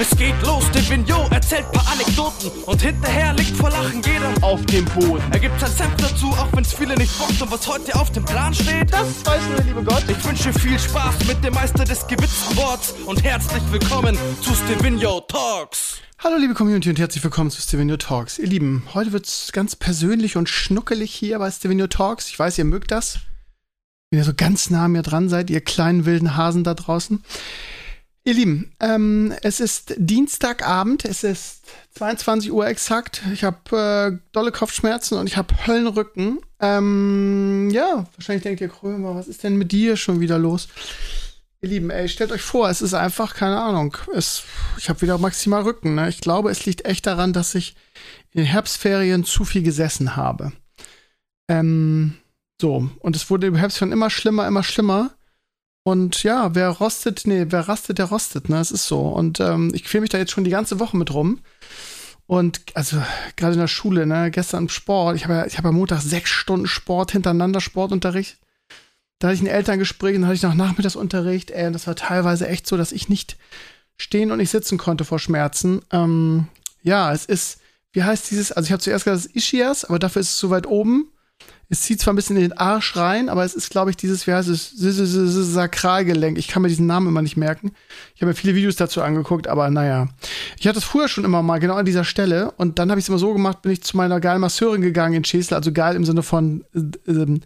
Es geht los, Devigno erzählt paar Anekdoten und hinterher liegt vor Lachen jeder auf dem Boden. Er gibt sein Senf dazu, auch wenn's viele nicht bockt und was heute auf dem Plan steht, das weiß nur der liebe Gott. Ich wünsche viel Spaß mit dem Meister des gewitzten Worts und herzlich willkommen zu Stevino Talks. Hallo liebe Community und herzlich willkommen zu Stevino Talks. Ihr Lieben, heute wird's ganz persönlich und schnuckelig hier bei Stevino Talks. Ich weiß, ihr mögt das. Wenn ihr so ganz nah an mir dran seid, ihr kleinen wilden Hasen da draußen. Ihr Lieben, ähm, es ist Dienstagabend, es ist 22 Uhr exakt. Ich habe äh, dolle Kopfschmerzen und ich habe Höllenrücken. Ähm, ja, wahrscheinlich denkt ihr, Krömer, was ist denn mit dir schon wieder los? Ihr Lieben, ey, stellt euch vor, es ist einfach, keine Ahnung, es, ich habe wieder maximal Rücken. Ne? Ich glaube, es liegt echt daran, dass ich in den Herbstferien zu viel gesessen habe. Ähm, so, und es wurde im Herbst schon immer schlimmer, immer schlimmer. Und ja, wer rostet, nee, wer rastet, der rostet, ne? Es ist so. Und ähm, ich quäle mich da jetzt schon die ganze Woche mit rum. Und also gerade in der Schule, ne, gestern Sport, ich habe ja, ich habe ja Montag sechs Stunden Sport hintereinander Sportunterricht. Da hatte ich ein Elterngespräch und dann hatte ich noch Nachmittagsunterricht. Ey, und das war teilweise echt so, dass ich nicht stehen und nicht sitzen konnte vor Schmerzen. Ähm, ja, es ist, wie heißt dieses, also ich habe zuerst gesagt, es ist Ischias, aber dafür ist es so weit oben. Es zieht zwar ein bisschen in den Arsch rein, aber es ist, glaube ich, dieses, wie heißt es, Sakralgelenk. Ich kann mir diesen Namen immer nicht merken. Ich habe mir viele Videos dazu angeguckt, aber naja. Ich hatte es früher schon immer mal, genau an dieser Stelle. Und dann habe ich es immer so gemacht, bin ich zu meiner geilen Masseurin gegangen in Schesel, also geil im Sinne von, äh, äh,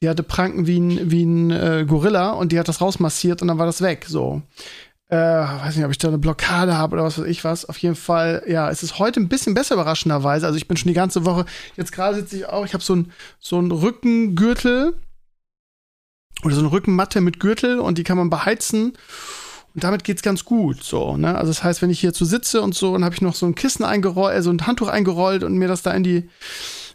die hatte Pranken wie ein, wie ein äh, Gorilla und die hat das rausmassiert und dann war das weg. So äh, weiß nicht, ob ich da eine Blockade habe oder was weiß ich was. Auf jeden Fall, ja, es ist heute ein bisschen besser überraschenderweise. Also ich bin schon die ganze Woche, jetzt gerade sitze ich auch, ich habe so ein so ein Rückengürtel oder so eine Rückenmatte mit Gürtel und die kann man beheizen. Und damit geht's ganz gut, so, ne? Also das heißt, wenn ich hier zu sitze und so, dann habe ich noch so ein Kissen eingerollt, äh, so ein Handtuch eingerollt und mir das da in die,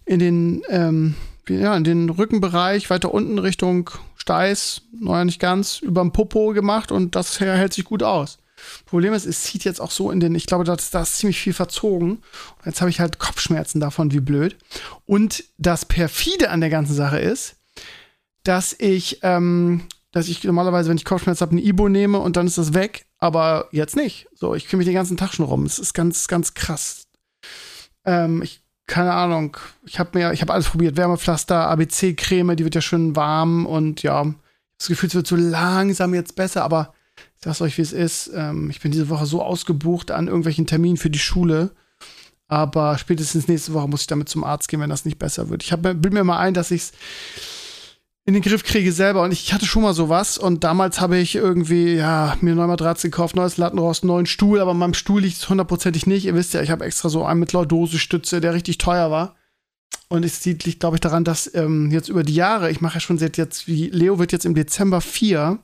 in den, ähm, ja, in den Rückenbereich weiter unten Richtung Steiß, naja, nicht ganz, überm Popo gemacht und das hält sich gut aus. Problem ist, es zieht jetzt auch so in den, ich glaube, da ist, ziemlich viel verzogen. Und jetzt habe ich halt Kopfschmerzen davon, wie blöd. Und das perfide an der ganzen Sache ist, dass ich, ähm, dass ich normalerweise, wenn ich Kopfschmerzen habe, ein Ibo nehme und dann ist das weg, aber jetzt nicht. So, ich kriege mich den ganzen Tag schon rum. Es ist ganz, ganz krass. Ähm, ich keine Ahnung, ich habe mir, ich habe alles probiert, Wärmepflaster, ABC-Creme, die wird ja schön warm und ja, das Gefühl, es wird so langsam jetzt besser, aber ich sag's euch, wie es ist. Ähm, ich bin diese Woche so ausgebucht an irgendwelchen Terminen für die Schule, aber spätestens nächste Woche muss ich damit zum Arzt gehen, wenn das nicht besser wird. Ich hab, bild mir mal ein, dass ich's in den Griff kriege selber. Und ich hatte schon mal sowas. Und damals habe ich irgendwie, ja, mir neue Matratze gekauft, neues Lattenrost, neuen Stuhl. Aber an meinem Stuhl liegt es hundertprozentig nicht. Ihr wisst ja, ich habe extra so einen mit Lordose-Stütze, der richtig teuer war. Und es liegt, glaube ich, daran, dass ähm, jetzt über die Jahre, ich mache ja schon seit jetzt, wie Leo wird jetzt im Dezember vier,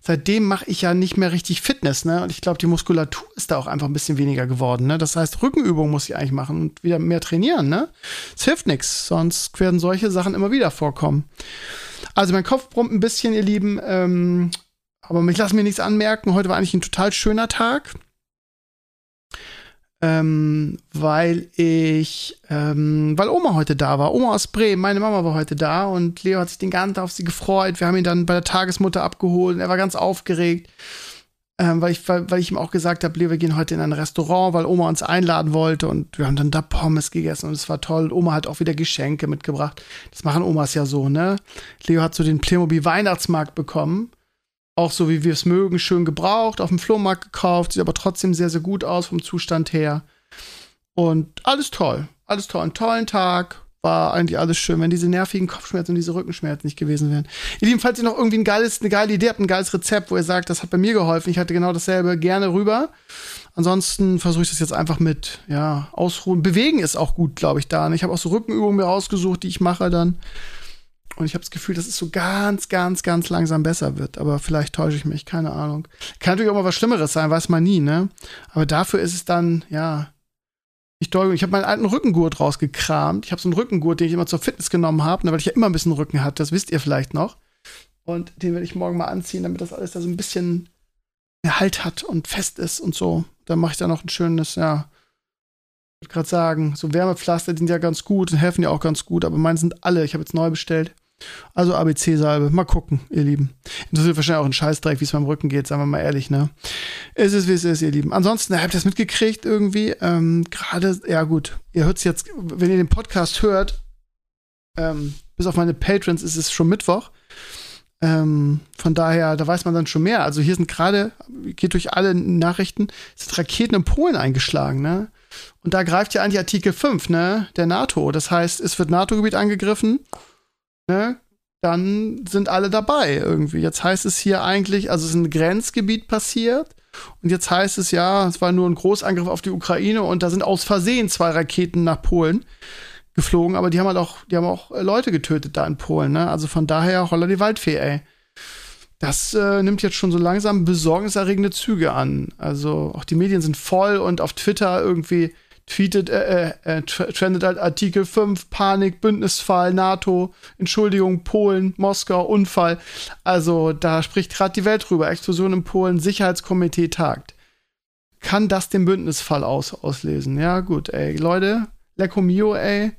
seitdem mache ich ja nicht mehr richtig Fitness, ne? Und ich glaube, die Muskulatur ist da auch einfach ein bisschen weniger geworden, ne? Das heißt, Rückenübungen muss ich eigentlich machen und wieder mehr trainieren, ne? Es hilft nichts, sonst werden solche Sachen immer wieder vorkommen. Also mein Kopf brummt ein bisschen, ihr Lieben. Ähm, aber ich lasse mir nichts anmerken. Heute war eigentlich ein total schöner Tag. Ähm, weil ich, ähm, weil Oma heute da war. Oma aus Bremen, meine Mama war heute da und Leo hat sich den ganzen Tag auf sie gefreut. Wir haben ihn dann bei der Tagesmutter abgeholt und er war ganz aufgeregt ähm, weil, ich, weil, weil ich ihm auch gesagt habe, wir gehen heute in ein Restaurant, weil Oma uns einladen wollte und wir haben dann da Pommes gegessen und es war toll. Oma hat auch wieder Geschenke mitgebracht. Das machen Omas ja so, ne? Leo hat so den Playmobil Weihnachtsmarkt bekommen. Auch so, wie wir es mögen, schön gebraucht, auf dem Flohmarkt gekauft, sieht aber trotzdem sehr, sehr gut aus vom Zustand her. Und alles toll. Alles toll. Einen tollen Tag war eigentlich alles schön, wenn diese nervigen Kopfschmerzen und diese Rückenschmerzen nicht gewesen wären. Ihr Lieben, falls ihr noch irgendwie ein geiles, eine geile Idee habt, ein geiles Rezept, wo ihr sagt, das hat bei mir geholfen, ich hatte genau dasselbe, gerne rüber. Ansonsten versuche ich das jetzt einfach mit, ja, ausruhen. Bewegen ist auch gut, glaube ich, da. Ich habe auch so Rückenübungen mir rausgesucht, die ich mache dann. Und ich habe das Gefühl, dass es so ganz, ganz, ganz langsam besser wird. Aber vielleicht täusche ich mich, keine Ahnung. Kann natürlich auch mal was Schlimmeres sein, weiß man nie, ne? Aber dafür ist es dann, ja, ich doll, ich habe meinen alten Rückengurt rausgekramt. Ich habe so einen Rückengurt, den ich immer zur Fitness genommen habe, ne, weil ich ja immer ein bisschen Rücken hatte, das wisst ihr vielleicht noch. Und den werde ich morgen mal anziehen, damit das alles da so ein bisschen mehr Halt hat und fest ist und so. Dann mache ich da noch ein schönes, ja, ich würde gerade sagen, so Wärmepflaster, sind ja ganz gut und helfen ja auch ganz gut, aber meine sind alle, ich habe jetzt neu bestellt, Also ABC-Salbe. Mal gucken, ihr Lieben. Interessiert wahrscheinlich auch ein Scheißdreck, wie es meinem Rücken geht, sagen wir mal ehrlich, ne? Es ist, wie es ist, ihr Lieben. Ansonsten, habt ihr das mitgekriegt irgendwie? Ähm, Gerade, ja gut, ihr hört es jetzt, wenn ihr den Podcast hört, ähm, bis auf meine Patrons ist es schon Mittwoch. Ähm, von daher, da weiß man dann schon mehr. Also hier sind gerade, geht durch alle Nachrichten, sind Raketen in Polen eingeschlagen, ne? Und da greift ja eigentlich Artikel 5, ne, der NATO. Das heißt, es wird NATO-Gebiet angegriffen, ne? Dann sind alle dabei irgendwie. Jetzt heißt es hier eigentlich, also es ist ein Grenzgebiet passiert. Und jetzt heißt es ja, es war nur ein Großangriff auf die Ukraine und da sind aus Versehen zwei Raketen nach Polen geflogen, aber die haben halt auch, die haben auch äh, Leute getötet da in Polen, ne? Also von daher holla die Waldfee, ey. Das äh, nimmt jetzt schon so langsam besorgniserregende Züge an. Also auch die Medien sind voll und auf Twitter irgendwie tweetet, äh, äh, äh trendet halt Artikel 5, Panik, Bündnisfall, NATO, Entschuldigung, Polen, Moskau, Unfall. Also da spricht gerade die Welt drüber. Explosion in Polen, Sicherheitskomitee tagt. Kann das den Bündnisfall aus auslesen? Ja, gut, ey. Leute, Lecco Mio, ey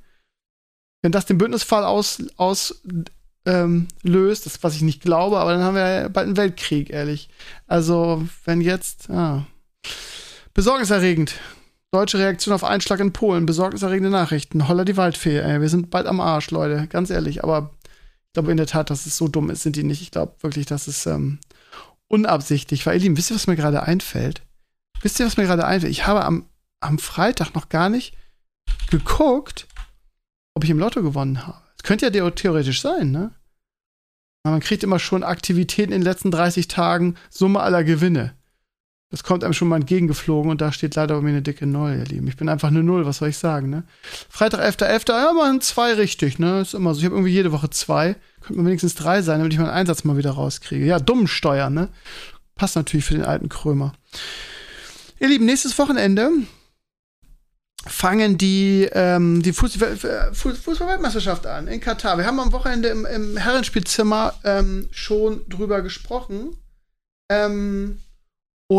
wenn das den Bündnisfall auslöst, aus, ähm, was ich nicht glaube, aber dann haben wir bald einen Weltkrieg, ehrlich. Also, wenn jetzt, ah. Besorgniserregend. Deutsche Reaktion auf Einschlag in Polen. Besorgniserregende Nachrichten. Holla die Waldfee, ey. Wir sind bald am Arsch, Leute. Ganz ehrlich. Aber ich glaube in der Tat, dass es so dumm ist, sind die nicht. Ich glaube wirklich, dass es ähm, unabsichtlich war. Ihr Lieben, wisst ihr, was mir gerade einfällt? Wisst ihr, was mir gerade einfällt? Ich habe am, am Freitag noch gar nicht geguckt, ob ich im Lotto gewonnen habe. Das könnte ja theoretisch sein, ne? Aber man kriegt immer schon Aktivitäten in den letzten 30 Tagen, Summe aller Gewinne. Das kommt einem schon mal entgegengeflogen und da steht leider bei mir eine dicke Null, ihr Lieben. Ich bin einfach eine Null, was soll ich sagen, ne? Freitag, 11.11., .11., ja, man zwei richtig, ne? Ist immer so. Ich habe irgendwie jede Woche zwei. Könnte man wenigstens drei sein, damit ich meinen Einsatz mal wieder rauskriege. Ja, dumm Steuern, ne? Passt natürlich für den alten Krömer. Ihr Lieben, nächstes Wochenende fangen die, ähm, die Fußball-Weltmeisterschaft an in Katar. Wir haben am Wochenende im, im Herrenspielzimmer ähm, schon drüber gesprochen. Ähm,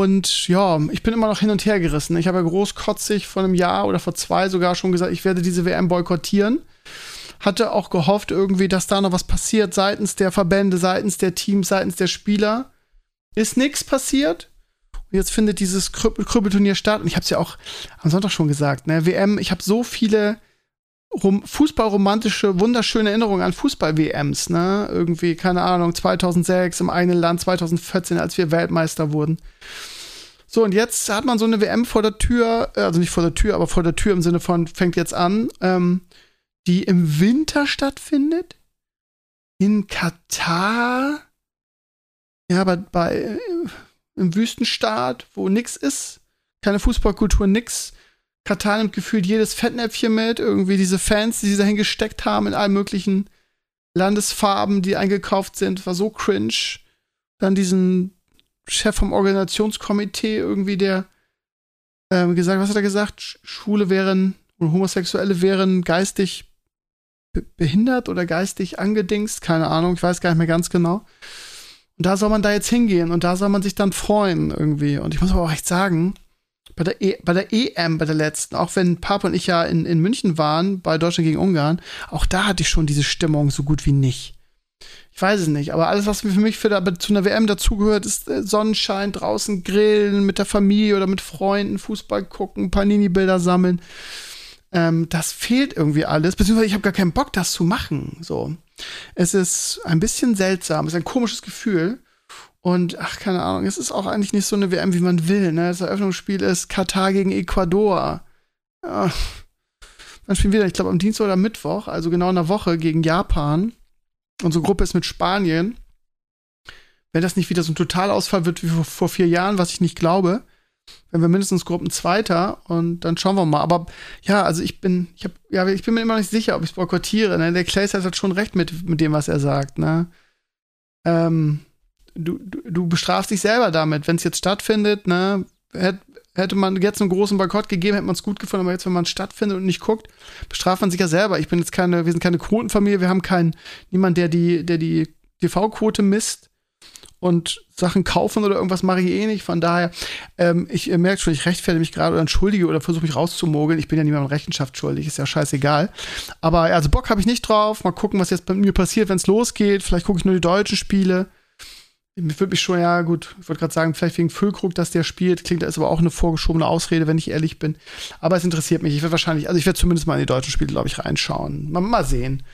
und ja, ich bin immer noch hin und her gerissen. Ich habe ja großkotzig vor einem Jahr oder vor zwei sogar schon gesagt, ich werde diese WM boykottieren. Hatte auch gehofft irgendwie, dass da noch was passiert seitens der Verbände, seitens der Teams, seitens der Spieler. Ist nichts passiert jetzt findet dieses Krüppelturnier statt. Und ich habe es ja auch am Sonntag schon gesagt, ne? WM, ich habe so viele Fußballromantische, wunderschöne Erinnerungen an Fußball-WMs, ne? Irgendwie, keine Ahnung, 2006 im eigenen Land, 2014, als wir Weltmeister wurden. So, und jetzt hat man so eine WM vor der Tür, äh, also nicht vor der Tür, aber vor der Tür im Sinne von, fängt jetzt an, ähm, die im Winter stattfindet. In Katar. Ja, bei, bei im Wüstenstaat, wo nix ist, keine Fußballkultur, nix. Katar nimmt gefühlt jedes Fettnäpfchen mit, irgendwie diese Fans, die sie dahin gesteckt haben in allen möglichen Landesfarben, die eingekauft sind, war so cringe. Dann diesen Chef vom Organisationskomitee irgendwie, der ähm, gesagt, was hat er gesagt? Schwule wären und Homosexuelle wären geistig behindert oder geistig angedingst, keine Ahnung, ich weiß gar nicht mehr ganz genau. Und da soll man da jetzt hingehen und da soll man sich dann freuen irgendwie. Und ich muss aber auch echt sagen, bei der, e bei der EM, bei der letzten, auch wenn Papa und ich ja in, in München waren, bei Deutschland gegen Ungarn, auch da hatte ich schon diese Stimmung so gut wie nicht. Ich weiß es nicht, aber alles, was für mich für da, zu einer WM dazugehört, ist äh, Sonnenschein, draußen grillen, mit der Familie oder mit Freunden, Fußball gucken, Panini-Bilder sammeln. Ähm, das fehlt irgendwie alles, beziehungsweise ich habe gar keinen Bock, das zu machen. So. Es ist ein bisschen seltsam, es ist ein komisches Gefühl. Und ach, keine Ahnung, es ist auch eigentlich nicht so eine WM, wie man will. Ne? Das Eröffnungsspiel ist Katar gegen Ecuador. Ja. Dann spielen wir ich glaube, am Dienstag oder Mittwoch, also genau in einer Woche gegen Japan. Unsere Gruppe ist mit Spanien. Wenn das nicht wieder so ein Totalausfall wird wie vor vier Jahren, was ich nicht glaube, wenn wir mindestens Gruppenzweiter und dann schauen wir mal. Aber ja, also ich bin, ich hab, ja, ich bin mir immer nicht sicher, ob ich es boykottiere. Ne? Der Clay hat schon recht mit, mit dem, was er sagt. Ne? Ähm, du, du, bestrafst dich selber damit, wenn es jetzt stattfindet. Ne? Hätte, hätte man jetzt einen großen Boykott gegeben, hätte man es gut gefunden, aber jetzt, wenn man stattfindet und nicht guckt, bestraft man sich ja selber. Ich bin jetzt keine, wir sind keine Quotenfamilie, wir haben keinen, niemand, der die, der die TV-Quote misst. und Sachen kaufen oder irgendwas mache ich eh nicht. Von daher, ähm, ich merke schon, ich rechtfertige mich gerade oder entschuldige oder versuche mich rauszumogeln. Ich bin ja niemandem Rechenschaft schuldig, ist ja scheißegal. Aber also Bock habe ich nicht drauf. Mal gucken, was jetzt bei mir passiert, wenn es losgeht. Vielleicht gucke ich nur die deutschen Spiele. Ich würde mich schon, ja, gut, ich wollte gerade sagen, vielleicht wegen Füllkrug, dass der spielt. Klingt, ist aber auch eine vorgeschobene Ausrede, wenn ich ehrlich bin. Aber es interessiert mich. Ich werde wahrscheinlich, also ich werde zumindest mal in die deutschen Spiele, glaube ich, reinschauen. Mal, mal sehen.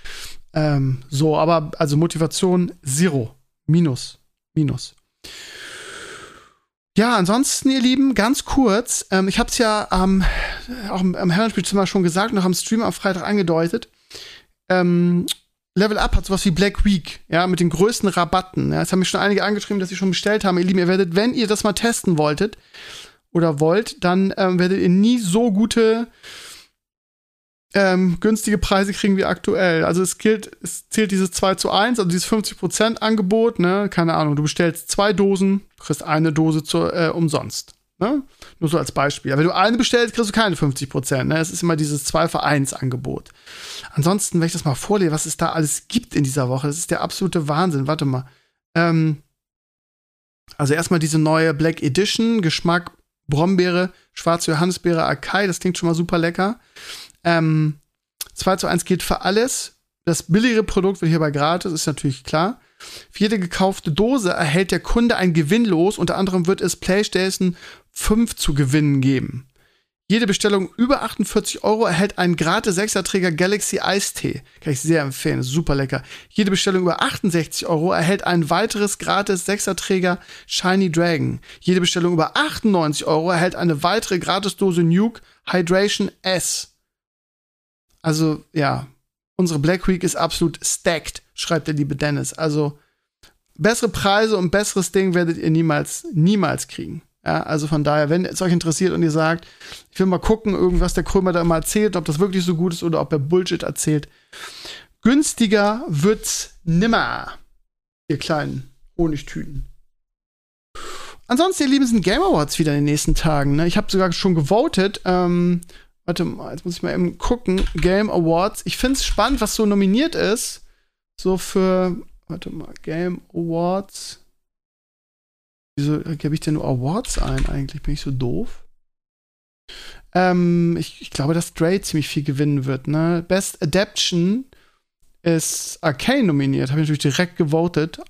Ähm, so, aber also Motivation Zero. Minus. Minus. Ja, ansonsten, ihr Lieben, ganz kurz. Ähm, ich habe es ja ähm, auch im, im Herrenspielzimmer schon gesagt, noch am Stream am Freitag angedeutet. Ähm, Level Up hat sowas wie Black Week, ja, mit den größten Rabatten. Ja, es haben mich schon einige angeschrieben, dass sie schon bestellt haben. Ihr Lieben, ihr werdet, wenn ihr das mal testen wolltet oder wollt, dann ähm, werdet ihr nie so gute ähm, günstige Preise kriegen wie aktuell. Also es gilt, es zählt dieses 2 zu 1, also dieses 50% Angebot, ne, keine Ahnung, du bestellst zwei Dosen, kriegst eine Dose zu, äh, umsonst. Ne? Nur so als Beispiel. Aber wenn du eine bestellst, kriegst du keine 50%. Ne? Es ist immer dieses 2 für 1 Angebot. Ansonsten, wenn ich das mal vorlese, was es da alles gibt in dieser Woche, das ist der absolute Wahnsinn. Warte mal. Ähm, also erstmal diese neue Black Edition, Geschmack Brombeere, schwarze Johannisbeere, Akai, das klingt schon mal super lecker. Ähm, 2 zu 1 gilt für alles. Das billigere Produkt wird hierbei gratis, ist natürlich klar. Für jede gekaufte Dose erhält der Kunde ein Gewinn los. Unter anderem wird es PlayStation 5 zu gewinnen geben. Jede Bestellung über 48 Euro erhält einen gratis 6er Träger Galaxy Eistee. Kann ich sehr empfehlen, super lecker. Jede Bestellung über 68 Euro erhält ein weiteres gratis 6er Träger Shiny Dragon. Jede Bestellung über 98 Euro erhält eine weitere Gratisdose Nuke Hydration S. Also, ja, unsere Black Week ist absolut stacked, schreibt der liebe Dennis. Also, bessere Preise und besseres Ding werdet ihr niemals, niemals kriegen. Ja, also von daher, wenn es euch interessiert und ihr sagt, ich will mal gucken, irgendwas der Krömer da immer erzählt, ob das wirklich so gut ist oder ob er Bullshit erzählt. Günstiger wird's nimmer, ihr kleinen Honigtüten. Ansonsten, ihr Lieben, sind Game Awards wieder in den nächsten Tagen. Ne? Ich habe sogar schon gewotet. Ähm, Warte mal, jetzt muss ich mal eben gucken. Game Awards. Ich finde es spannend, was so nominiert ist. So für, warte mal, Game Awards. Wieso gebe ich denn nur Awards ein eigentlich? Bin ich so doof? Ähm, ich, ich glaube, dass Stray ziemlich viel gewinnen wird, ne? Best Adaption ist Arcane nominiert. Habe ich natürlich direkt gewotet.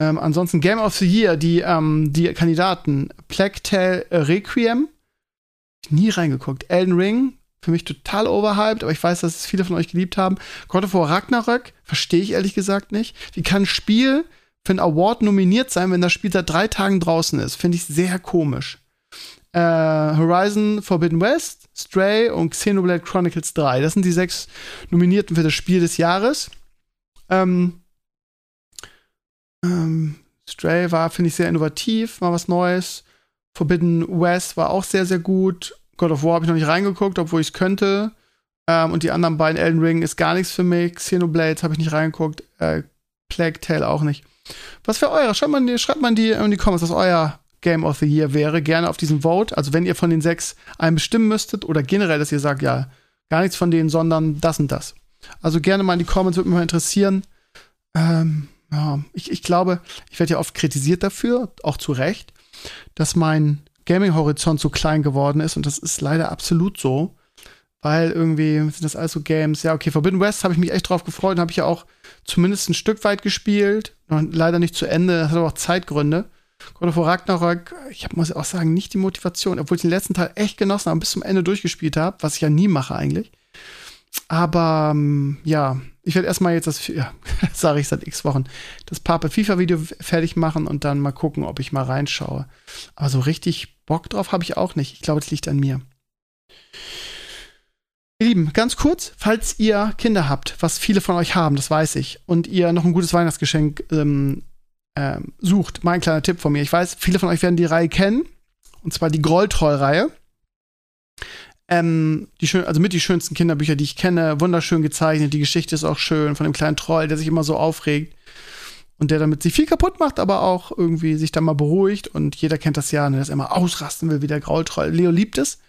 Ähm, ansonsten Game of the Year, die, ähm, die Kandidaten Plague Tale Requiem, nie reingeguckt. Elden Ring, für mich total overhyped, aber ich weiß, dass es viele von euch geliebt haben. God of War Ragnarök, verstehe ich ehrlich gesagt nicht. Wie kann ein Spiel für einen Award nominiert sein, wenn das Spiel seit drei Tagen draußen ist? Finde ich sehr komisch. Äh, Horizon Forbidden West, Stray und Xenoblade Chronicles 3. Das sind die sechs Nominierten für das Spiel des Jahres. Ähm, ähm, Stray war, finde ich, sehr innovativ, mal was Neues. Forbidden West war auch sehr, sehr gut. God of War habe ich noch nicht reingeguckt, obwohl ich es könnte. Ähm, und die anderen beiden, Elden Ring, ist gar nichts für mich. Xenoblades habe ich nicht reingeguckt. Äh, Plague Tale auch nicht. Was für eure? Schreibt man die, schreibt man die in die Comments, was euer Game of the Year wäre. Gerne auf diesen Vote. Also, wenn ihr von den sechs einen bestimmen müsstet oder generell, dass ihr sagt, ja, gar nichts von denen, sondern das und das. Also, gerne mal in die Comments, würde mich mal interessieren. Ähm, ja, ich, ich glaube, ich werde ja oft kritisiert dafür, auch zu Recht dass mein Gaming-Horizont so klein geworden ist und das ist leider absolut so, weil irgendwie sind das alles so Games. Ja, okay, Forbidden West habe ich mich echt drauf gefreut und habe ich ja auch zumindest ein Stück weit gespielt, leider nicht zu Ende, das hat aber auch Zeitgründe. God of War Ragnarök, ich hab, muss auch sagen, nicht die Motivation, obwohl ich den letzten Teil echt genossen habe, bis zum Ende durchgespielt habe, was ich ja nie mache eigentlich. Aber ähm, ja, ich werde erstmal jetzt das, ja, sage ich seit x Wochen, das Pape FIFA-Video fertig machen und dann mal gucken, ob ich mal reinschaue. Aber so richtig Bock drauf habe ich auch nicht. Ich glaube, das liegt an mir. Ihr Lieben, ganz kurz, falls ihr Kinder habt, was viele von euch haben, das weiß ich, und ihr noch ein gutes Weihnachtsgeschenk ähm, ähm, sucht, mein kleiner Tipp von mir. Ich weiß, viele von euch werden die Reihe kennen, und zwar die Grolltroll-Reihe. Ähm, die schön, also mit die schönsten Kinderbücher, die ich kenne, wunderschön gezeichnet. Die Geschichte ist auch schön von dem kleinen Troll, der sich immer so aufregt und der damit sich viel kaputt macht, aber auch irgendwie sich dann mal beruhigt. Und jeder kennt das ja, ne, dass er immer ausrasten will wie der Graultroll. Leo liebt es.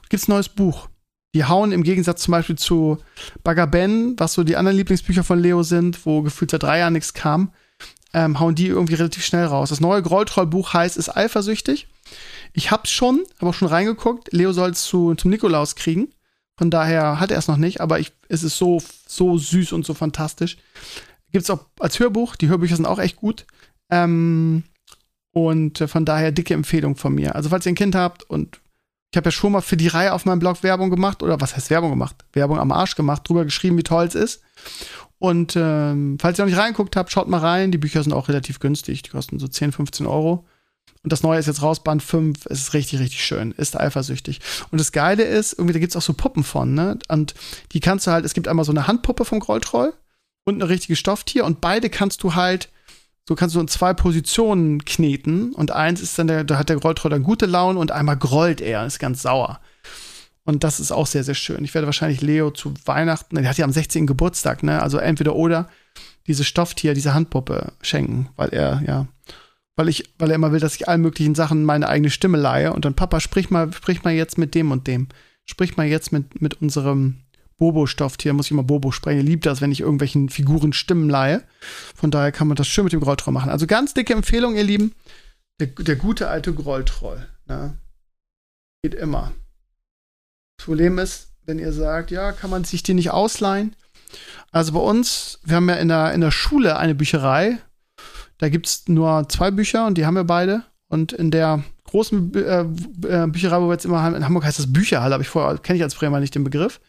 Und gibt's ein neues Buch. Die hauen im Gegensatz zum Beispiel zu Bagaben, was so die anderen Lieblingsbücher von Leo sind, wo gefühlt seit drei Jahren nichts kam, ähm, hauen die irgendwie relativ schnell raus. Das neue Grolltroll-Buch heißt Ist eifersüchtig. Ich hab's schon, habe auch schon reingeguckt. Leo soll es zu, zum Nikolaus kriegen. Von daher hat er es noch nicht, aber ich, es ist so, so süß und so fantastisch. Gibt es auch als Hörbuch. Die Hörbücher sind auch echt gut. Ähm, und äh, von daher dicke Empfehlung von mir. Also, falls ihr ein Kind habt und ich habe ja schon mal für die Reihe auf meinem Blog Werbung gemacht, oder was heißt Werbung gemacht? Werbung am Arsch gemacht, drüber geschrieben, wie toll es ist. Und ähm, falls ihr noch nicht reingeguckt habt, schaut mal rein. Die Bücher sind auch relativ günstig. Die kosten so 10, 15 Euro. Und das Neue ist jetzt raus, Band 5. Es ist richtig, richtig schön. Ist eifersüchtig. Und das Geile ist, irgendwie, da gibt es auch so Puppen von, ne? Und die kannst du halt, es gibt einmal so eine Handpuppe vom Grolltroll und eine richtige Stofftier. Und beide kannst du halt, so kannst du in zwei Positionen kneten. Und eins ist dann der, da hat der Grolltroll dann gute Laune und einmal grollt er, ist ganz sauer. Und das ist auch sehr, sehr schön. Ich werde wahrscheinlich Leo zu Weihnachten, der hat ja am 16. Geburtstag, ne? Also entweder oder diese Stofftier, diese Handpuppe schenken, weil er, ja, weil ich, weil er immer will, dass ich allen möglichen Sachen meine eigene Stimme leihe und dann, Papa, sprich mal, sprich mal jetzt mit dem und dem. Sprich mal jetzt mit, mit unserem Bobo-Stofftier, muss ich immer Bobo sprechen. Er liebt das, wenn ich irgendwelchen Figuren Stimmen leihe. Von daher kann man das schön mit dem Grolltroll machen. Also ganz dicke Empfehlung, ihr Lieben. Der, der gute alte Grolltroll. Ne? Geht immer. Das Problem ist, wenn ihr sagt, ja, kann man sich die nicht ausleihen? Also bei uns, wir haben ja in der, in der Schule eine Bücherei, da gibt es nur zwei Bücher und die haben wir beide. Und in der großen äh, äh, Bücherei, wo wir jetzt immer haben, in Hamburg heißt das Bücherhalle, aber ich vorher, kenne ich als Bremer nicht den Begriff.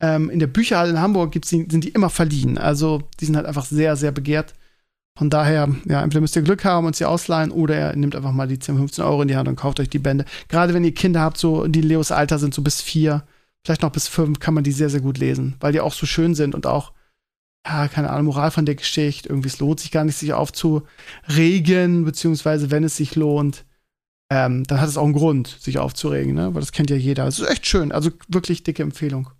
Ähm, in der Bücherhalle in Hamburg gibt's die, sind die immer verliehen. Also die sind halt einfach sehr, sehr begehrt. Von daher, ja, entweder müsst ihr Glück haben und sie ausleihen oder ihr nehmt einfach mal die 10, 15 Euro in die Hand und kauft euch die Bände. Gerade wenn ihr Kinder habt, so die Leos Alter sind, so bis vier, vielleicht noch bis fünf, kann man die sehr, sehr gut lesen, weil die auch so schön sind und auch ja, keine Ahnung, Moral von der Geschichte. Irgendwie, es lohnt sich gar nicht, sich aufzuregen, beziehungsweise wenn es sich lohnt, ähm, dann hat es auch einen Grund, sich aufzuregen, ne? Weil das kennt ja jeder. Es ist echt schön. Also wirklich dicke Empfehlung.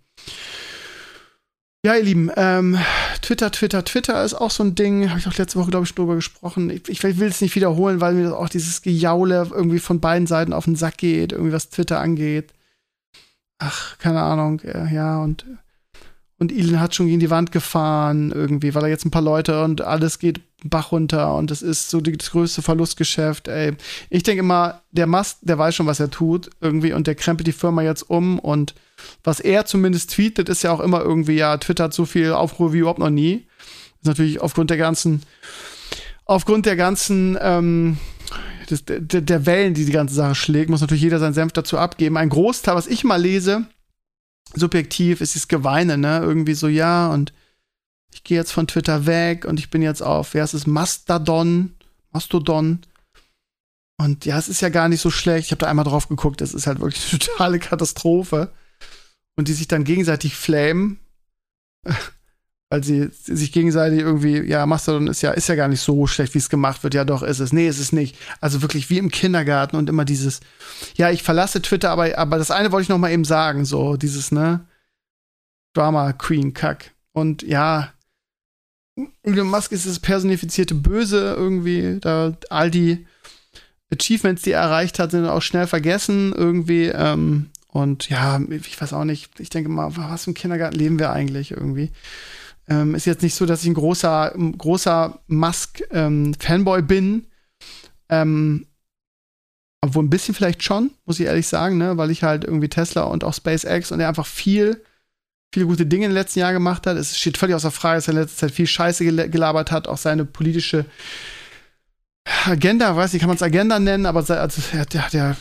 Ja, ihr Lieben, ähm, Twitter, Twitter, Twitter ist auch so ein Ding. Habe ich auch letzte Woche, glaube ich, drüber gesprochen. Ich, ich will es nicht wiederholen, weil mir auch dieses Gejaule irgendwie von beiden Seiten auf den Sack geht, irgendwie was Twitter angeht. Ach, keine Ahnung, äh, ja, und und Elon hat schon gegen die Wand gefahren, irgendwie, weil er jetzt ein paar Leute und alles geht Bach runter und das ist so das größte Verlustgeschäft, ey. Ich denke immer, der Mast, der weiß schon, was er tut, irgendwie, und der krempelt die Firma jetzt um und was er zumindest tweetet, ist ja auch immer irgendwie, ja, Twitter hat so viel Aufruhr wie überhaupt noch nie. Ist natürlich aufgrund der ganzen, aufgrund der ganzen, ähm, des, der, der Wellen, die die ganze Sache schlägt, muss natürlich jeder seinen Senf dazu abgeben. Ein Großteil, was ich mal lese, subjektiv ist es Geweine, ne? Irgendwie so, ja, und ich gehe jetzt von Twitter weg und ich bin jetzt auf, wer ist es, Mastodon, Mastodon. Und ja, es ist ja gar nicht so schlecht. Ich habe da einmal drauf geguckt, es ist halt wirklich eine totale Katastrophe. Und die sich dann gegenseitig flamen weil sie sich gegenseitig irgendwie, ja, Mastodon ist ja, ist ja gar nicht so schlecht, wie es gemacht wird. Ja, doch, ist es. Nee, ist es nicht. Also wirklich wie im Kindergarten und immer dieses, ja, ich verlasse Twitter, aber, aber das eine wollte ich noch mal eben sagen, so dieses, ne, Drama Queen Kack. Und ja, Elon Musk ist das personifizierte Böse irgendwie, da all die Achievements, die er erreicht hat, sind auch schnell vergessen irgendwie, ähm, und ja, ich weiß auch nicht, ich denke mal, was ein Kindergarten leben wir eigentlich irgendwie? Ähm, ist jetzt nicht so, dass ich ein großer, großer Musk-Fanboy ähm, bin. Ähm, obwohl ein bisschen vielleicht schon, muss ich ehrlich sagen, ne? weil ich halt irgendwie Tesla und auch SpaceX und er einfach viel, viele gute Dinge in den letzten Jahren gemacht hat. Es steht völlig außer Frage, dass er in letzter Zeit viel Scheiße gelabert hat, auch seine politische Agenda, weiß nicht, kann man es Agenda nennen, aber also, er hat ja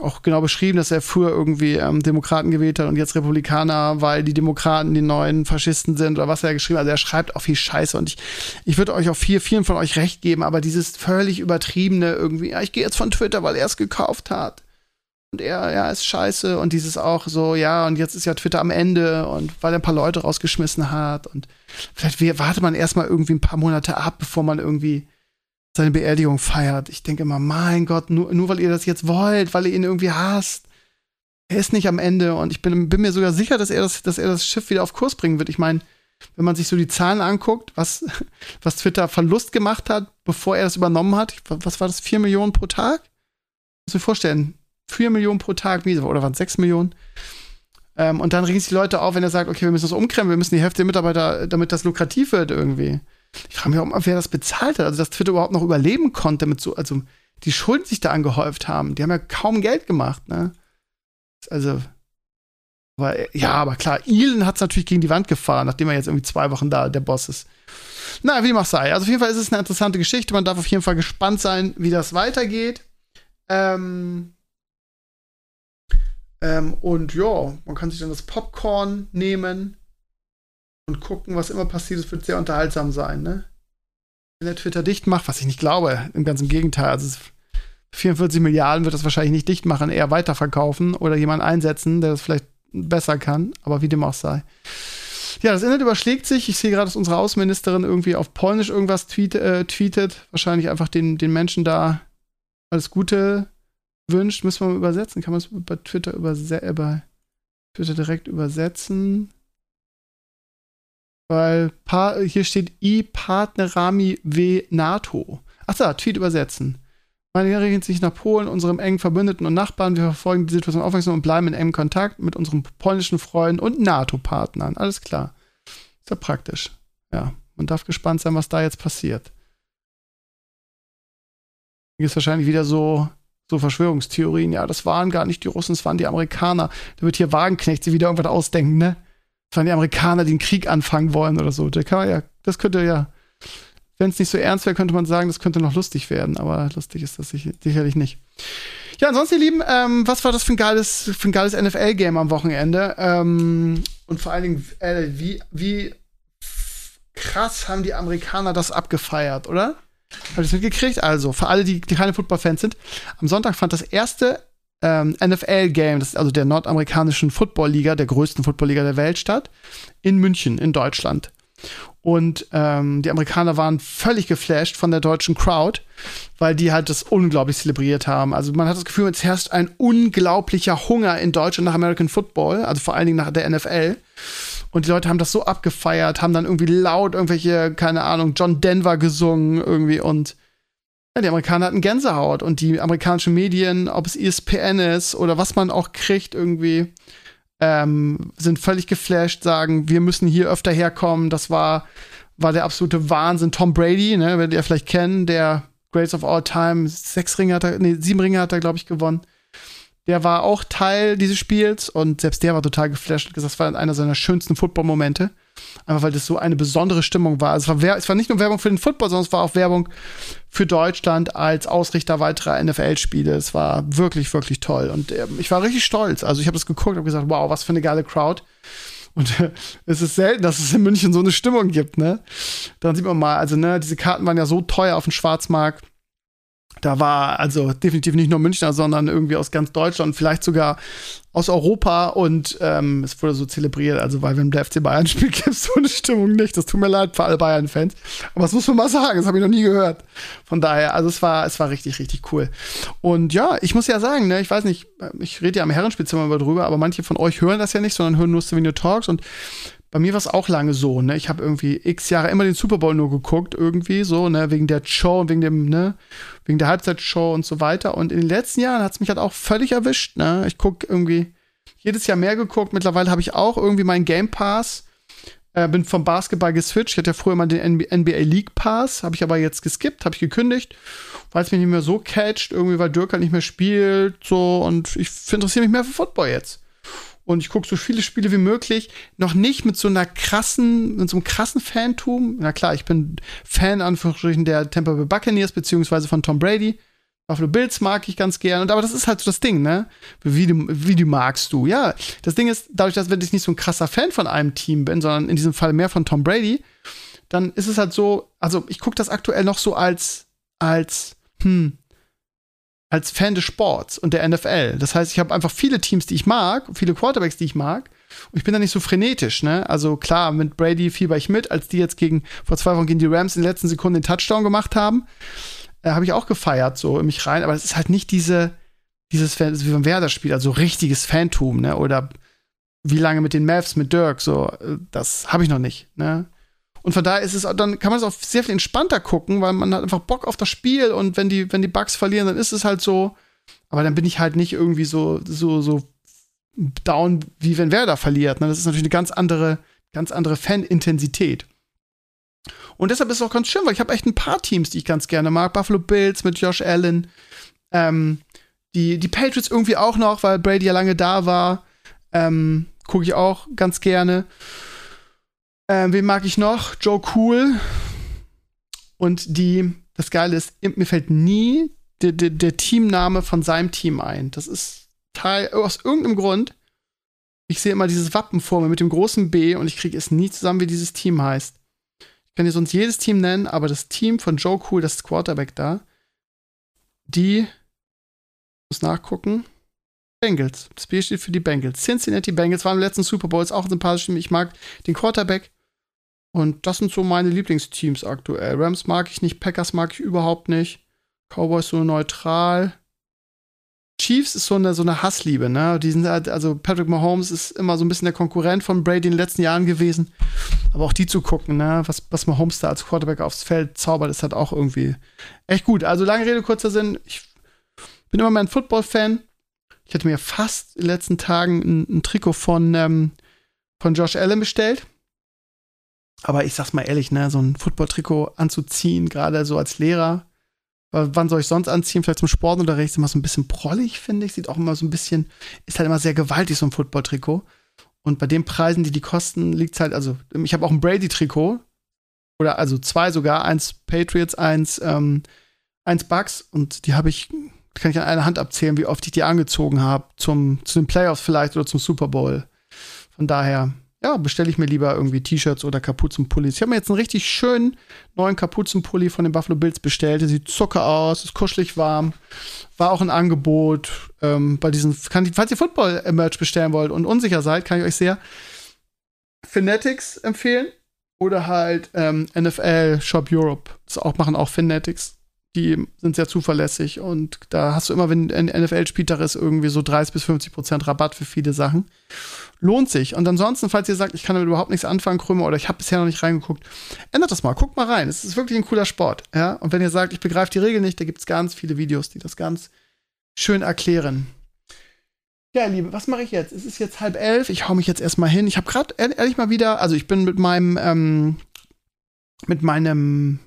auch genau beschrieben, dass er früher irgendwie ähm, Demokraten gewählt hat und jetzt Republikaner, weil die Demokraten die neuen Faschisten sind oder was er geschrieben hat. Also er schreibt auch viel Scheiße und ich, ich würde euch auch viel, vielen von euch recht geben, aber dieses völlig übertriebene irgendwie, ja, ich gehe jetzt von Twitter, weil er es gekauft hat. Und er, ja, ist scheiße. Und dieses auch so, ja, und jetzt ist ja Twitter am Ende und weil er ein paar Leute rausgeschmissen hat. Und vielleicht wartet man erstmal irgendwie ein paar Monate ab, bevor man irgendwie seine Beerdigung feiert. Ich denke immer, mein Gott, nur, nur weil ihr das jetzt wollt, weil ihr ihn irgendwie hasst. Er ist nicht am Ende und ich bin, bin mir sogar sicher, dass er, das, dass er das Schiff wieder auf Kurs bringen wird. Ich meine, wenn man sich so die Zahlen anguckt, was, was Twitter Verlust gemacht hat, bevor er das übernommen hat, was war das, vier Millionen pro Tag? Muss mir vorstellen, vier Millionen pro Tag, oder waren es sechs Millionen? Ähm, und dann regen sich die Leute auf, wenn er sagt, okay, wir müssen das umkrempeln, wir müssen die Hälfte der Mitarbeiter, damit das lukrativ wird irgendwie. Ich frage mich auch, wer das bezahlt hat, also dass Twitter überhaupt noch überleben konnte mit so, also die Schulden sich da angehäuft haben. Die haben ja kaum Geld gemacht, ne? Also, weil, ja, aber klar, Elon hat es natürlich gegen die Wand gefahren, nachdem er jetzt irgendwie zwei Wochen da der Boss ist. Na, wie dem auch sei. Also auf jeden Fall ist es eine interessante Geschichte. Man darf auf jeden Fall gespannt sein, wie das weitergeht. Ähm, ähm, und ja, man kann sich dann das Popcorn nehmen und gucken, was immer passiert. Es wird sehr unterhaltsam sein, ne? Wenn der Twitter dicht macht, was ich nicht glaube, im ganzen Gegenteil. Also 44 Milliarden wird das wahrscheinlich nicht dicht machen, eher weiterverkaufen oder jemanden einsetzen, der das vielleicht besser kann, aber wie dem auch sei. Ja, das Internet überschlägt sich. Ich sehe gerade, dass unsere Außenministerin irgendwie auf Polnisch irgendwas tweet, äh, tweetet. Wahrscheinlich einfach den, den Menschen da alles Gute wünscht. Müssen wir mal übersetzen. Kann man es bei Twitter, überse äh, bei Twitter direkt übersetzen? Weil hier steht I Partnerami W NATO. Ach so, Tweet übersetzen. Meine richtet sich nach Polen, unserem engen Verbündeten und Nachbarn. Wir verfolgen die Situation aufmerksam und bleiben in engem Kontakt mit unseren polnischen Freunden und NATO-Partnern. Alles klar. Ist ja praktisch. Ja, man darf gespannt sein, was da jetzt passiert. Hier ist wahrscheinlich wieder so, so Verschwörungstheorien. Ja, das waren gar nicht die Russen, das waren die Amerikaner. Da wird hier Wagenknecht sich wieder irgendwas ausdenken, ne? Das waren die Amerikaner, die einen Krieg anfangen wollen oder so. Der kann man ja, das könnte ja, wenn es nicht so ernst wäre, könnte man sagen, das könnte noch lustig werden. Aber lustig ist das sicherlich nicht. Ja, ansonsten, ihr Lieben, ähm, was war das für ein geiles, geiles NFL-Game am Wochenende? Ähm, und vor allen Dingen, äh, wie, wie krass haben die Amerikaner das abgefeiert, oder? Habt ihr das mitgekriegt? Also, für alle, die, keine Football-Fans sind, am Sonntag fand das erste ähm, NFL-Game, also der nordamerikanischen Football-Liga, der größten Football-Liga der Welt statt, in München, in Deutschland. Und ähm, die Amerikaner waren völlig geflasht von der deutschen Crowd, weil die halt das unglaublich zelebriert haben. Also man hat das Gefühl, es herrscht ein unglaublicher Hunger in Deutschland nach American Football, also vor allen Dingen nach der NFL. Und die Leute haben das so abgefeiert, haben dann irgendwie laut irgendwelche, keine Ahnung, John Denver gesungen irgendwie und ja, die Amerikaner hatten Gänsehaut und die amerikanischen Medien, ob es ESPN ist oder was man auch kriegt irgendwie, ähm, sind völlig geflasht, sagen, wir müssen hier öfter herkommen. Das war, war der absolute Wahnsinn. Tom Brady, ne, werdet ihr vielleicht kennen, der Greatest of All Time, sechs Ringe hat er, nee, sieben Ringe hat er, glaube ich, gewonnen. Der war auch Teil dieses Spiels und selbst der war total geflasht und gesagt, das war einer seiner schönsten Football-Momente. Einfach weil das so eine besondere Stimmung war. Also es, war es war nicht nur Werbung für den Football, sondern es war auch Werbung für Deutschland als Ausrichter weiterer NFL-Spiele. Es war wirklich, wirklich toll. Und äh, ich war richtig stolz. Also ich habe das geguckt und gesagt, wow, was für eine geile Crowd. Und äh, es ist selten, dass es in München so eine Stimmung gibt, ne? Dann sieht man mal, also, ne, diese Karten waren ja so teuer auf dem Schwarzmarkt da war also definitiv nicht nur Münchner, sondern irgendwie aus ganz Deutschland, vielleicht sogar aus Europa und ähm, es wurde so zelebriert. Also, weil wenn der FC Bayern spielt, gibt es so eine Stimmung nicht. Das tut mir leid für alle Bayern-Fans. Aber das muss man mal sagen, das habe ich noch nie gehört. Von daher, also es war, es war richtig, richtig cool. Und ja, ich muss ja sagen, ne, ich weiß nicht, ich rede ja am Herrenspielzimmer immer drüber, aber manche von euch hören das ja nicht, sondern hören nur Stevenio Talks und bei mir war es auch lange so, ne? Ich habe irgendwie x Jahre immer den Super Bowl nur geguckt, irgendwie so, ne? Wegen der Show und wegen dem, ne? Wegen der Halbzeitshow und so weiter. Und in den letzten Jahren hat es mich halt auch völlig erwischt, ne? Ich gucke irgendwie jedes Jahr mehr geguckt. Mittlerweile habe ich auch irgendwie meinen Game Pass. Äh, bin vom Basketball geswitcht. Ich hatte ja früher mal den NBA League Pass, habe ich aber jetzt geskippt, habe ich gekündigt, weil es mich nicht mehr so catcht, irgendwie, weil Dirk halt nicht mehr spielt, so. Und ich interessiere mich mehr für Football jetzt und ich gucke so viele Spiele wie möglich. Noch nicht mit so einer krassen, mit so einem krassen Fantum. Na klar, ich bin Fan, Anführungsstrichen, der Tampa Bay Buccaneers, beziehungsweise von Tom Brady. Buffalo Bills mag ich ganz gern. Und aber das ist halt so das Ding, ne? Wie du, wie du magst du. Ja, das Ding ist, dadurch, dass wenn ich nicht so ein krasser Fan von einem Team bin, sondern in diesem Fall mehr von Tom Brady, dann ist es halt so, also ich gucke das aktuell noch so als, als, hm, als Fan des Sports und der NFL. Das heißt, ich habe einfach viele Teams, die ich mag, viele Quarterbacks, die ich mag. Und ich bin da nicht so frenetisch, ne? Also klar, mit Brady fieber ich mit, als die jetzt gegen, vor zwei Wochen gegen die Rams in den letzten Sekunden den Touchdown gemacht haben. Äh, habe ich auch gefeiert, so in mich rein. Aber es ist halt nicht diese, dieses Fan, wie beim Werder-Spiel, also richtiges Fantum, ne? Oder wie lange mit den Mavs, mit Dirk, so, äh, das habe ich noch nicht, ne? Und von daher ist es, dann kann man es auch sehr viel entspannter gucken, weil man hat einfach Bock auf das Spiel und wenn die, wenn die Bugs verlieren, dann ist es halt so. Aber dann bin ich halt nicht irgendwie so, so, so down, wie wenn Werder verliert. Ne? Das ist natürlich eine ganz andere, ganz andere Fan-Intensität. Und deshalb ist es auch ganz schön, weil ich habe echt ein paar Teams, die ich ganz gerne mag. Buffalo Bills mit Josh Allen. Ähm, die, die Patriots irgendwie auch noch, weil Brady ja lange da war. Ähm, Gucke ich auch ganz gerne. Ähm, wen mag ich noch? Joe Cool. Und die, das Geile ist, mir fällt nie der, der, der Teamname von seinem Team ein. Das ist Teil, aus irgendeinem Grund. Ich sehe immer dieses Wappen vor mir mit dem großen B und ich kriege es nie zusammen, wie dieses Team heißt. Ich kann dir sonst jedes Team nennen, aber das Team von Joe Cool, das Quarterback da, die muss nachgucken. Bengals. Das B steht für die Bengals. Cincinnati Bengals waren im letzten Super Bowl, ist auch ein sympathisches Team. Ich mag den Quarterback. Und das sind so meine Lieblingsteams aktuell. Rams mag ich nicht, Packers mag ich überhaupt nicht. Cowboys so neutral. Chiefs ist so eine, so eine Hassliebe, ne? Die sind halt, also Patrick Mahomes ist immer so ein bisschen der Konkurrent von Brady in den letzten Jahren gewesen. Aber auch die zu gucken, ne? Was, was Mahomes da als Quarterback aufs Feld zaubert, ist halt auch irgendwie echt gut. Also lange Rede, kurzer Sinn. Ich bin immer mehr ein Football-Fan. Ich hatte mir fast in den letzten Tagen ein, ein Trikot von, ähm, von Josh Allen bestellt. Aber ich sag's mal ehrlich, ne, so ein Football-Trikot anzuziehen, gerade so als Lehrer, wann soll ich sonst anziehen? Vielleicht zum Sportunterricht ist immer so ein bisschen prollig, finde ich. Sieht auch immer so ein bisschen, ist halt immer sehr gewaltig, so ein Football-Trikot. Und bei den Preisen, die die kosten, liegt's halt, also, ich habe auch ein Brady-Trikot. Oder also zwei sogar, eins Patriots, eins, ähm, eins Bucks. Und die habe ich, kann ich an einer Hand abzählen, wie oft ich die angezogen habe. Zum, zu den Playoffs vielleicht oder zum Super Bowl. Von daher, ja, bestelle ich mir lieber irgendwie T-Shirts oder Kapuzenpullis. Ich habe mir jetzt einen richtig schönen neuen Kapuzenpulli von den Buffalo Bills bestellt. Der sieht zucker aus, ist kuschelig warm. War auch ein Angebot ähm, bei diesen, kann, falls ihr Football-Merch bestellen wollt und unsicher seid, kann ich euch sehr Fanatics empfehlen oder halt ähm, NFL Shop Europe. Das auch machen auch Fanatics die sind sehr zuverlässig und da hast du immer, wenn ein NFL-Spieltag ist, irgendwie so 30 bis 50 Prozent Rabatt für viele Sachen. Lohnt sich. Und ansonsten, falls ihr sagt, ich kann damit überhaupt nichts anfangen, Krümmer, oder ich habe bisher noch nicht reingeguckt, ändert das mal. Guckt mal rein. Es ist wirklich ein cooler Sport. Ja? Und wenn ihr sagt, ich begreife die Regel nicht, da gibt es ganz viele Videos, die das ganz schön erklären. Ja, Liebe, was mache ich jetzt? Es ist jetzt halb elf. Ich hau mich jetzt erstmal hin. Ich habe gerade ehrlich mal wieder, also ich bin mit meinem, ähm, mit meinem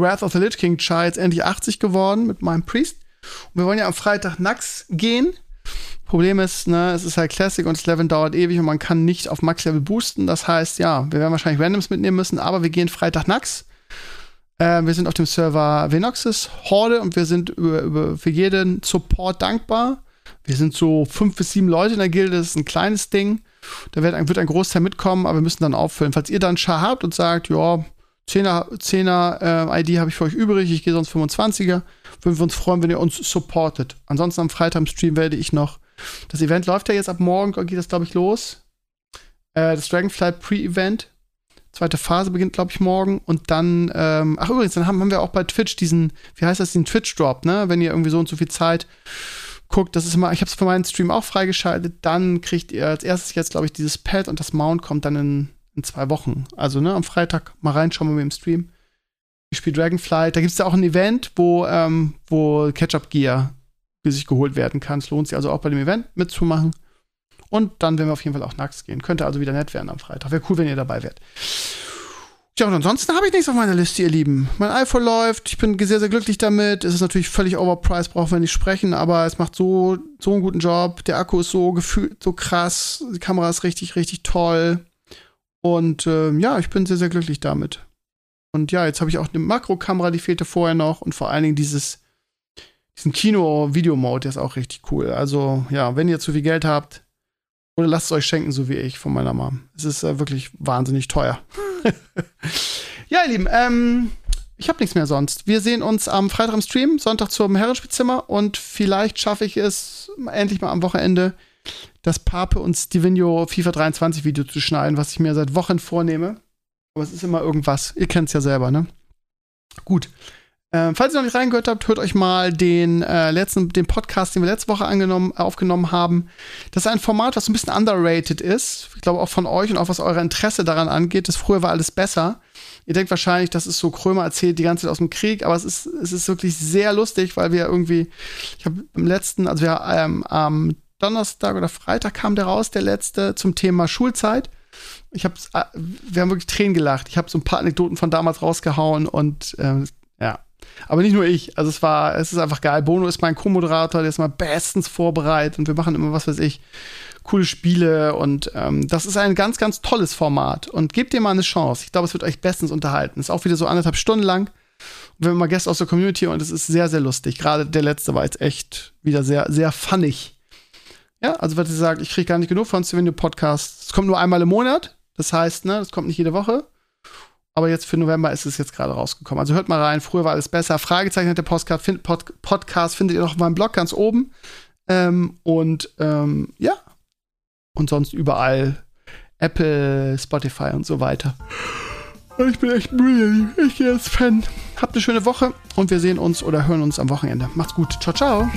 Wrath of the Lich King Char jetzt endlich 80 geworden mit meinem Priest. Und wir wollen ja am Freitag Nax gehen. Problem ist, ne, es ist halt Classic und das Level dauert ewig und man kann nicht auf Max-Level boosten. Das heißt, ja, wir werden wahrscheinlich Randoms mitnehmen müssen, aber wir gehen Freitag Nax. Äh, wir sind auf dem Server Venoxis Horde und wir sind über, über, für jeden Support dankbar. Wir sind so fünf bis sieben Leute in der Gilde, das ist ein kleines Ding. Da wird ein, wird ein Großteil mitkommen, aber wir müssen dann auffüllen. Falls ihr dann Char habt und sagt, ja, 10er, 10er äh, ID habe ich für euch übrig. Ich gehe sonst 25er. Würden wir uns freuen, wenn ihr uns supportet. Ansonsten am Freitag im Stream werde ich noch. Das Event läuft ja jetzt ab morgen, geht das, glaube ich, los. Äh, das Dragonflight Pre-Event. Zweite Phase beginnt, glaube ich, morgen. Und dann, ähm, ach übrigens, dann haben, haben wir auch bei Twitch diesen, wie heißt das, den Twitch-Drop, ne? Wenn ihr irgendwie so und so viel Zeit guckt, das ist immer, ich habe es für meinen Stream auch freigeschaltet, dann kriegt ihr als erstes jetzt, glaube ich, dieses Pad und das Mount kommt dann in in zwei Wochen. Also, ne, am Freitag mal reinschauen wir im Stream. Ich spiele Dragonflight. Da gibt es ja auch ein Event, wo, ähm, wo Ketchup-Gear für sich geholt werden kann. Es lohnt sich also auch bei dem Event mitzumachen. Und dann werden wir auf jeden Fall auch nachts gehen. Könnte also wieder nett werden am Freitag. Wäre cool, wenn ihr dabei wärt. Ja, und ansonsten habe ich nichts auf meiner Liste, ihr Lieben. Mein iPhone läuft, ich bin sehr, sehr glücklich damit. Es ist natürlich völlig overpriced, brauchen wir nicht sprechen, aber es macht so, so einen guten Job. Der Akku ist so gefühlt, so krass. Die Kamera ist richtig, richtig toll. Und äh, ja, ich bin sehr, sehr glücklich damit. Und ja, jetzt habe ich auch eine Makrokamera, die fehlte vorher noch. Und vor allen Dingen dieses, diesen Kino-Video-Mode, der ist auch richtig cool. Also ja, wenn ihr zu viel Geld habt, oder lasst es euch schenken, so wie ich von meiner Mom. Es ist äh, wirklich wahnsinnig teuer. ja, ihr Lieben, ähm, ich habe nichts mehr sonst. Wir sehen uns am Freitag im Stream, Sonntag zum Herrenspielzimmer und vielleicht schaffe ich es endlich mal am Wochenende das Pape und Stevenio FIFA 23 Video zu schneiden, was ich mir seit Wochen vornehme. Aber es ist immer irgendwas. Ihr kennt es ja selber, ne? Gut. Ähm, falls ihr noch nicht reingehört habt, hört euch mal den äh, letzten, den Podcast, den wir letzte Woche aufgenommen haben. Das ist ein Format, was ein bisschen underrated ist. Ich glaube auch von euch und auch was euer Interesse daran angeht. Das früher war alles besser. Ihr denkt wahrscheinlich, das ist so Krömer erzählt die ganze Zeit aus dem Krieg, aber es ist, es ist wirklich sehr lustig, weil wir irgendwie, ich habe im letzten, also wir ähm, am Donnerstag oder Freitag kam der raus, der letzte, zum Thema Schulzeit. Ich hab's, äh, wir haben wirklich Tränen gelacht. Ich habe so ein paar Anekdoten von damals rausgehauen und äh, ja. Aber nicht nur ich. Also es war, es ist einfach geil. Bono ist mein Co-Moderator, der ist mal bestens vorbereitet und wir machen immer, was weiß ich, coole Spiele und ähm, das ist ein ganz, ganz tolles Format. Und gebt dir mal eine Chance. Ich glaube, es wird euch bestens unterhalten. Ist auch wieder so anderthalb Stunden lang. Und wir haben mal Gäste aus der Community und es ist sehr, sehr lustig. Gerade der letzte war jetzt echt wieder sehr, sehr funnig. Ja, also was ihr sagt, ich kriege gar nicht genug von Stevenio Podcast. Es kommt nur einmal im Monat. Das heißt, ne, das kommt nicht jede Woche. Aber jetzt für November ist es jetzt gerade rausgekommen. Also hört mal rein. Früher war alles besser. Fragezeichen der Podcast, find, Pod, Podcast findet ihr noch auf meinem Blog ganz oben. Ähm, und ähm, ja. Und sonst überall Apple, Spotify und so weiter. Ich bin echt müde. Ich gehe als Fan. Habt eine schöne Woche und wir sehen uns oder hören uns am Wochenende. Macht's gut. Ciao, ciao.